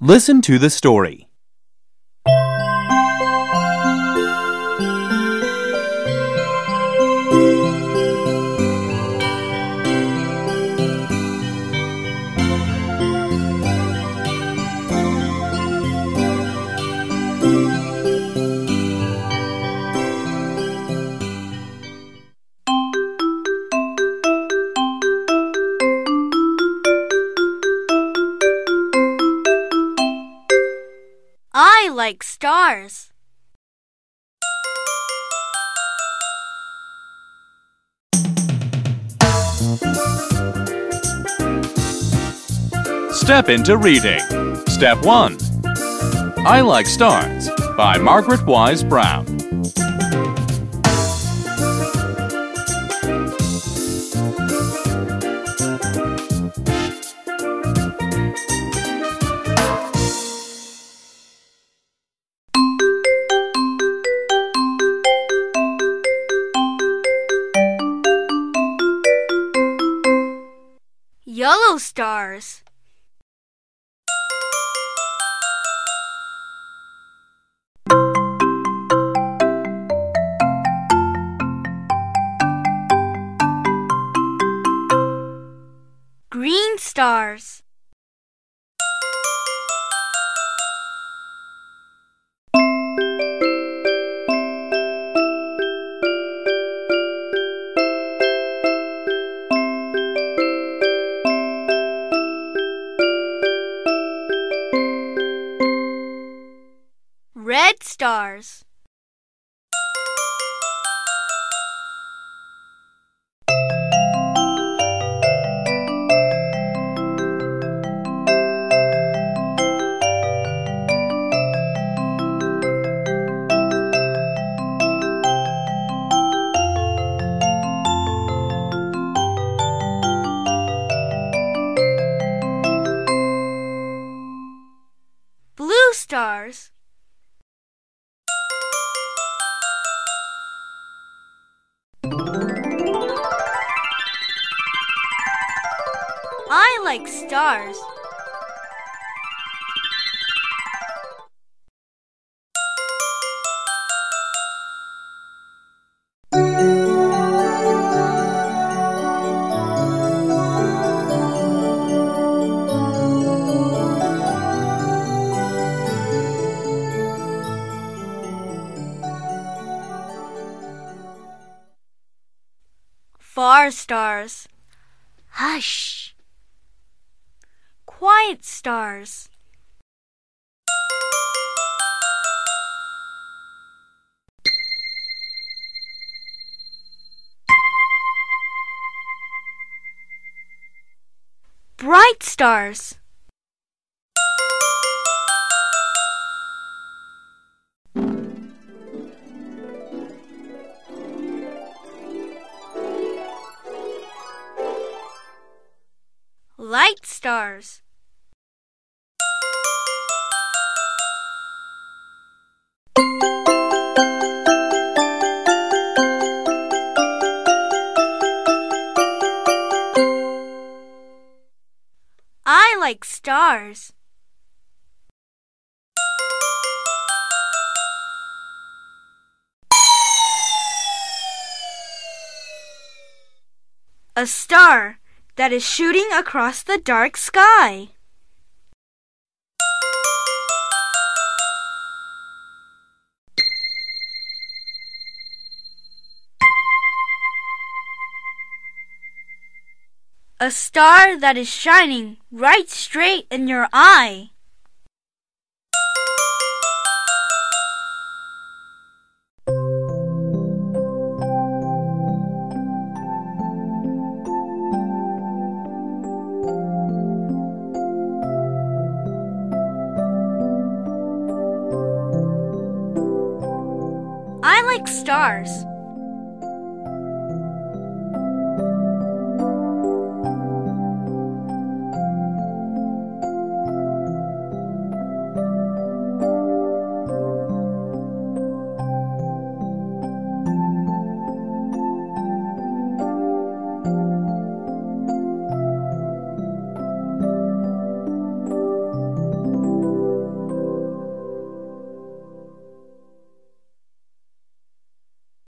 Listen to the story. Like stars. Step into reading. Step 1. I Like Stars by Margaret Wise Brown. Yellow stars. Green stars. Red stars. Blue stars. Like stars. Far stars. Hush. Quiet stars. Bright stars. Light stars. Like stars. A star that is shooting across the dark sky. A star that is shining right straight in your eye. I like stars.